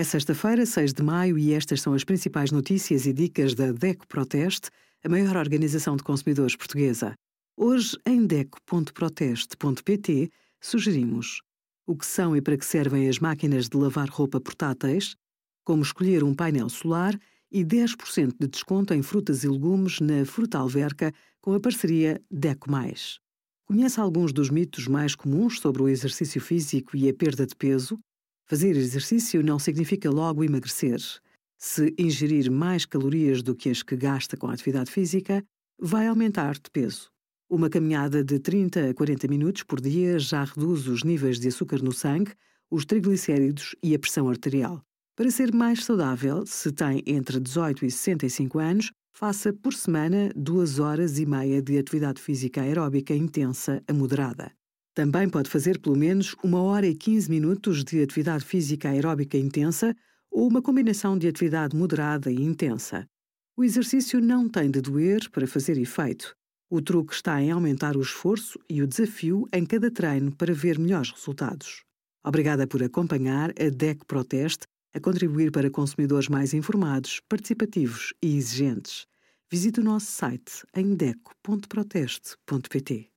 É sexta-feira, 6 de maio, e estas são as principais notícias e dicas da DECO Proteste, a maior organização de consumidores portuguesa. Hoje, em DECO.proteste.pt, sugerimos o que são e para que servem as máquinas de lavar roupa portáteis, como escolher um painel solar e 10% de desconto em frutas e legumes na Fruta Alverca com a parceria DECO+. Conhece alguns dos mitos mais comuns sobre o exercício físico e a perda de peso? Fazer exercício não significa logo emagrecer. Se ingerir mais calorias do que as que gasta com a atividade física, vai aumentar de peso. Uma caminhada de 30 a 40 minutos por dia já reduz os níveis de açúcar no sangue, os triglicéridos e a pressão arterial. Para ser mais saudável, se tem entre 18 e 65 anos, faça por semana duas horas e meia de atividade física aeróbica intensa a moderada. Também pode fazer pelo menos uma hora e 15 minutos de atividade física aeróbica intensa ou uma combinação de atividade moderada e intensa. O exercício não tem de doer para fazer efeito. O truque está em aumentar o esforço e o desafio em cada treino para ver melhores resultados. Obrigada por acompanhar a DEC Proteste a contribuir para consumidores mais informados, participativos e exigentes. Visite o nosso site em deco.proteste.pt.